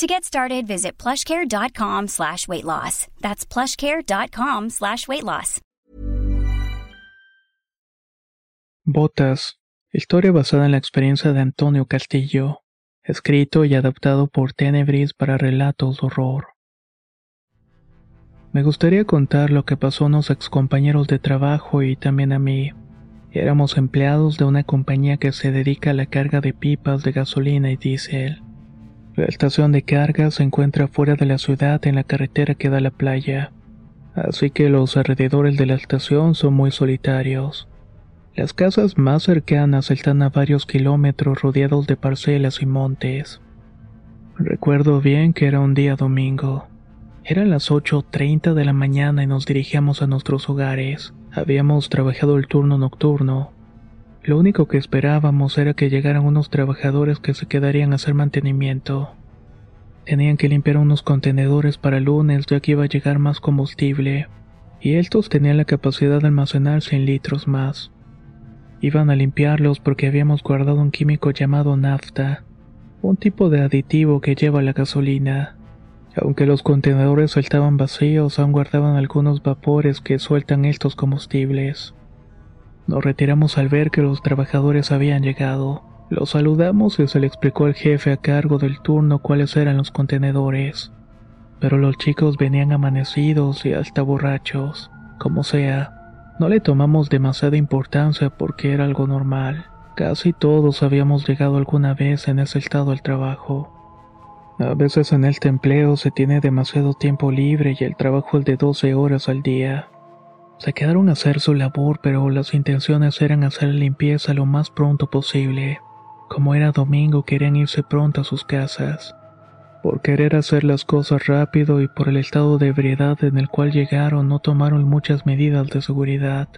To get started, visit plushcare.com slash weight loss. That's plushcare.com slash weight loss. Botas. Historia basada en la experiencia de Antonio Castillo. Escrito y adaptado por Tenebris para relatos de horror. Me gustaría contar lo que pasó a unos excompañeros de trabajo y también a mí. Éramos empleados de una compañía que se dedica a la carga de pipas de gasolina y diésel. La estación de carga se encuentra fuera de la ciudad en la carretera que da a la playa, así que los alrededores de la estación son muy solitarios. Las casas más cercanas están a varios kilómetros rodeados de parcelas y montes. Recuerdo bien que era un día domingo. Eran las 8.30 de la mañana y nos dirigíamos a nuestros hogares. Habíamos trabajado el turno nocturno. Lo único que esperábamos era que llegaran unos trabajadores que se quedarían a hacer mantenimiento. Tenían que limpiar unos contenedores para el lunes ya que iba a llegar más combustible, y estos tenían la capacidad de almacenar 100 litros más. Iban a limpiarlos porque habíamos guardado un químico llamado nafta, un tipo de aditivo que lleva la gasolina. Aunque los contenedores estaban vacíos, aún guardaban algunos vapores que sueltan estos combustibles. Nos retiramos al ver que los trabajadores habían llegado. Los saludamos y se le explicó al jefe a cargo del turno cuáles eran los contenedores. Pero los chicos venían amanecidos y hasta borrachos. Como sea, no le tomamos demasiada importancia porque era algo normal. Casi todos habíamos llegado alguna vez en ese estado al trabajo. A veces en este empleo se tiene demasiado tiempo libre y el trabajo es de 12 horas al día. Se quedaron a hacer su labor, pero las intenciones eran hacer limpieza lo más pronto posible. Como era domingo, querían irse pronto a sus casas. Por querer hacer las cosas rápido y por el estado de ebriedad en el cual llegaron no tomaron muchas medidas de seguridad.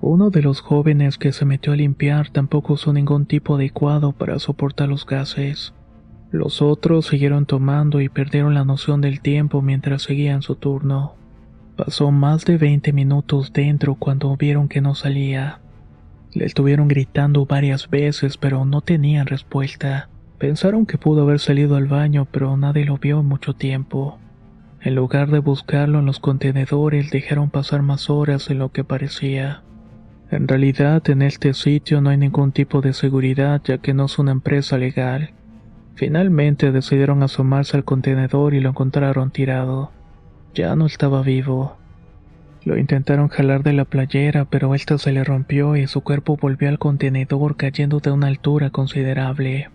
Uno de los jóvenes que se metió a limpiar tampoco usó ningún tipo adecuado para soportar los gases. Los otros siguieron tomando y perdieron la noción del tiempo mientras seguían su turno. Pasó más de 20 minutos dentro cuando vieron que no salía. Le estuvieron gritando varias veces pero no tenían respuesta. Pensaron que pudo haber salido al baño, pero nadie lo vio en mucho tiempo. En lugar de buscarlo en los contenedores, dejaron pasar más horas de lo que parecía. En realidad, en este sitio no hay ningún tipo de seguridad, ya que no es una empresa legal. Finalmente decidieron asomarse al contenedor y lo encontraron tirado. Ya no estaba vivo. Lo intentaron jalar de la playera, pero esta se le rompió y su cuerpo volvió al contenedor cayendo de una altura considerable.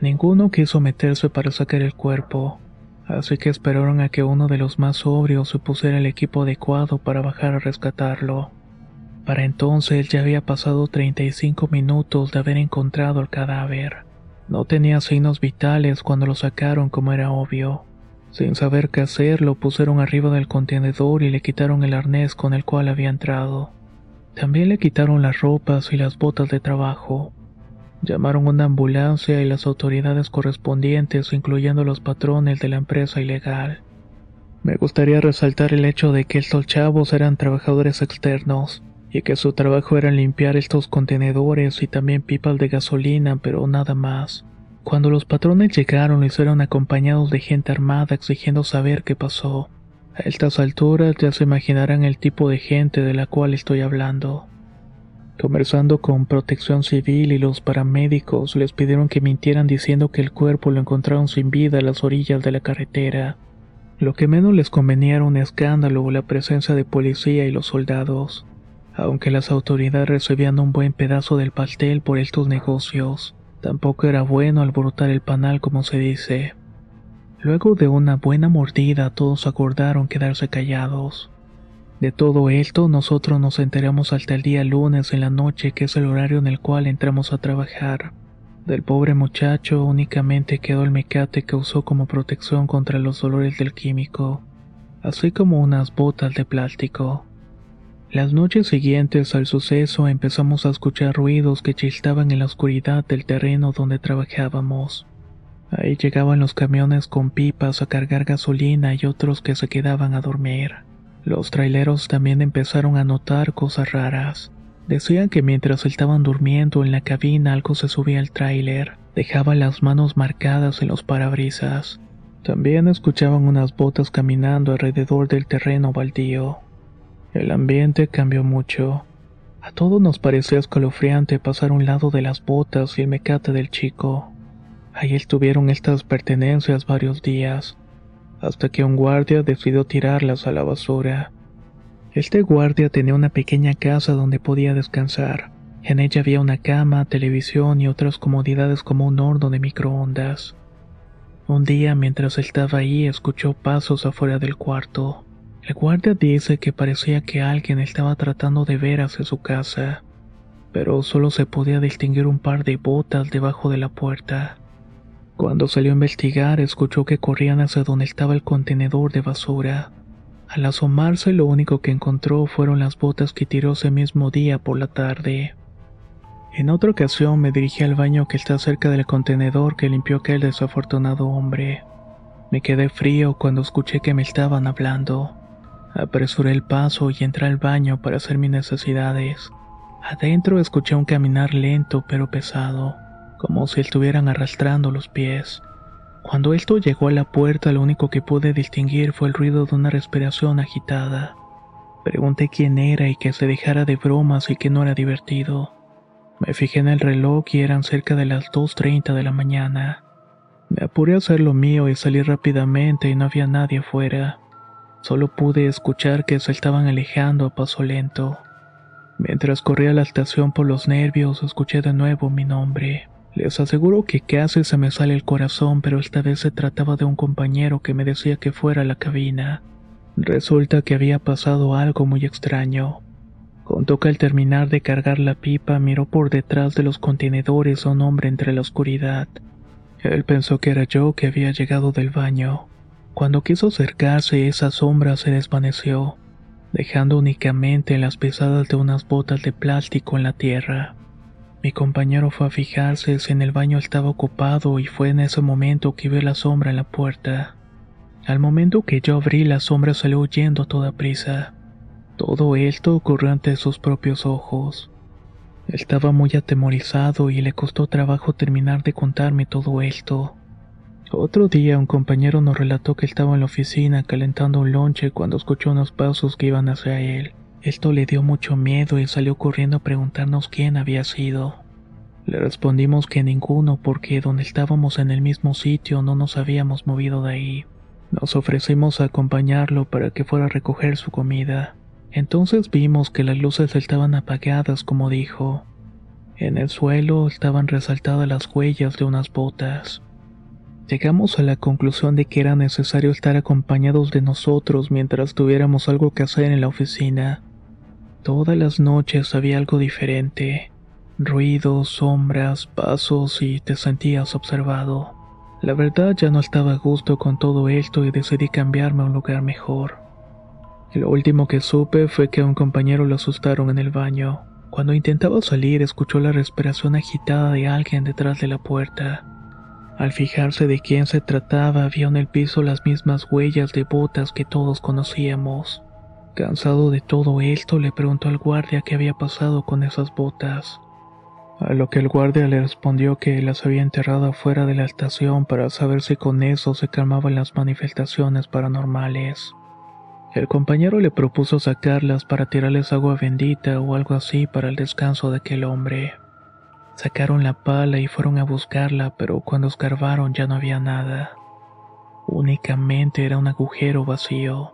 Ninguno quiso meterse para sacar el cuerpo, así que esperaron a que uno de los más sobrios se pusiera el equipo adecuado para bajar a rescatarlo. Para entonces ya había pasado 35 minutos de haber encontrado el cadáver. No tenía signos vitales cuando lo sacaron como era obvio. Sin saber qué hacer, lo pusieron arriba del contenedor y le quitaron el arnés con el cual había entrado. También le quitaron las ropas y las botas de trabajo. Llamaron una ambulancia y las autoridades correspondientes, incluyendo los patrones de la empresa ilegal. Me gustaría resaltar el hecho de que estos chavos eran trabajadores externos y que su trabajo era limpiar estos contenedores y también pipas de gasolina, pero nada más. Cuando los patrones llegaron lo hicieron acompañados de gente armada exigiendo saber qué pasó. A estas alturas ya se imaginarán el tipo de gente de la cual estoy hablando. Conversando con Protección Civil y los paramédicos les pidieron que mintieran diciendo que el cuerpo lo encontraron sin vida a las orillas de la carretera. Lo que menos les convenía era un escándalo o la presencia de policía y los soldados, aunque las autoridades recibían un buen pedazo del pastel por estos negocios. Tampoco era bueno alborotar el panal como se dice. Luego de una buena mordida todos acordaron quedarse callados. De todo esto nosotros nos enteramos hasta el día lunes en la noche, que es el horario en el cual entramos a trabajar. Del pobre muchacho únicamente quedó el mecate que usó como protección contra los dolores del químico, así como unas botas de plástico. Las noches siguientes al suceso empezamos a escuchar ruidos que chistaban en la oscuridad del terreno donde trabajábamos. Ahí llegaban los camiones con pipas a cargar gasolina y otros que se quedaban a dormir. Los traileros también empezaron a notar cosas raras. Decían que mientras estaban durmiendo en la cabina algo se subía al tráiler, dejaba las manos marcadas en los parabrisas. También escuchaban unas botas caminando alrededor del terreno baldío. El ambiente cambió mucho. A todos nos parecía escalofriante pasar un lado de las botas y el mecate del chico. Ahí estuvieron estas pertenencias varios días, hasta que un guardia decidió tirarlas a la basura. Este guardia tenía una pequeña casa donde podía descansar. En ella había una cama, televisión y otras comodidades como un horno de microondas. Un día mientras estaba ahí escuchó pasos afuera del cuarto. El guardia dice que parecía que alguien estaba tratando de ver hacia su casa, pero solo se podía distinguir un par de botas debajo de la puerta. Cuando salió a investigar, escuchó que corrían hacia donde estaba el contenedor de basura. Al asomarse, lo único que encontró fueron las botas que tiró ese mismo día por la tarde. En otra ocasión me dirigí al baño que está cerca del contenedor que limpió aquel desafortunado hombre. Me quedé frío cuando escuché que me estaban hablando. Apresuré el paso y entré al baño para hacer mis necesidades. Adentro escuché un caminar lento pero pesado, como si estuvieran arrastrando los pies. Cuando esto llegó a la puerta lo único que pude distinguir fue el ruido de una respiración agitada. Pregunté quién era y que se dejara de bromas y que no era divertido. Me fijé en el reloj y eran cerca de las 2.30 de la mañana. Me apuré a hacer lo mío y salí rápidamente y no había nadie afuera. Solo pude escuchar que se estaban alejando a paso lento. Mientras corría a la estación por los nervios, escuché de nuevo mi nombre. Les aseguro que casi se me sale el corazón, pero esta vez se trataba de un compañero que me decía que fuera a la cabina. Resulta que había pasado algo muy extraño. Contó que al terminar de cargar la pipa miró por detrás de los contenedores a un hombre entre la oscuridad. Él pensó que era yo que había llegado del baño. Cuando quiso acercarse, esa sombra se desvaneció, dejando únicamente las pesadas de unas botas de plástico en la tierra. Mi compañero fue a fijarse si en el baño estaba ocupado y fue en ese momento que vio la sombra en la puerta. Al momento que yo abrí, la sombra salió huyendo a toda prisa. Todo esto ocurrió ante sus propios ojos. Estaba muy atemorizado y le costó trabajo terminar de contarme todo esto. Otro día un compañero nos relató que estaba en la oficina calentando un lonche cuando escuchó unos pasos que iban hacia él. Esto le dio mucho miedo y salió corriendo a preguntarnos quién había sido. Le respondimos que ninguno porque donde estábamos en el mismo sitio no nos habíamos movido de ahí. Nos ofrecimos a acompañarlo para que fuera a recoger su comida. Entonces vimos que las luces estaban apagadas como dijo. En el suelo estaban resaltadas las huellas de unas botas. Llegamos a la conclusión de que era necesario estar acompañados de nosotros mientras tuviéramos algo que hacer en la oficina. Todas las noches había algo diferente. Ruidos, sombras, pasos y te sentías observado. La verdad ya no estaba a gusto con todo esto y decidí cambiarme a un lugar mejor. Lo último que supe fue que a un compañero lo asustaron en el baño. Cuando intentaba salir escuchó la respiración agitada de alguien detrás de la puerta. Al fijarse de quién se trataba, vio en el piso las mismas huellas de botas que todos conocíamos. Cansado de todo esto, le preguntó al guardia qué había pasado con esas botas. A lo que el guardia le respondió que las había enterrado afuera de la estación para saber si con eso se calmaban las manifestaciones paranormales. El compañero le propuso sacarlas para tirarles agua bendita o algo así para el descanso de aquel hombre. Sacaron la pala y fueron a buscarla, pero cuando escarbaron ya no había nada. Únicamente era un agujero vacío.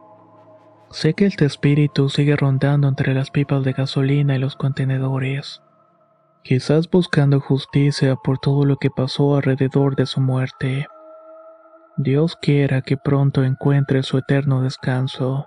Sé que este espíritu sigue rondando entre las pipas de gasolina y los contenedores, quizás buscando justicia por todo lo que pasó alrededor de su muerte. Dios quiera que pronto encuentre su eterno descanso.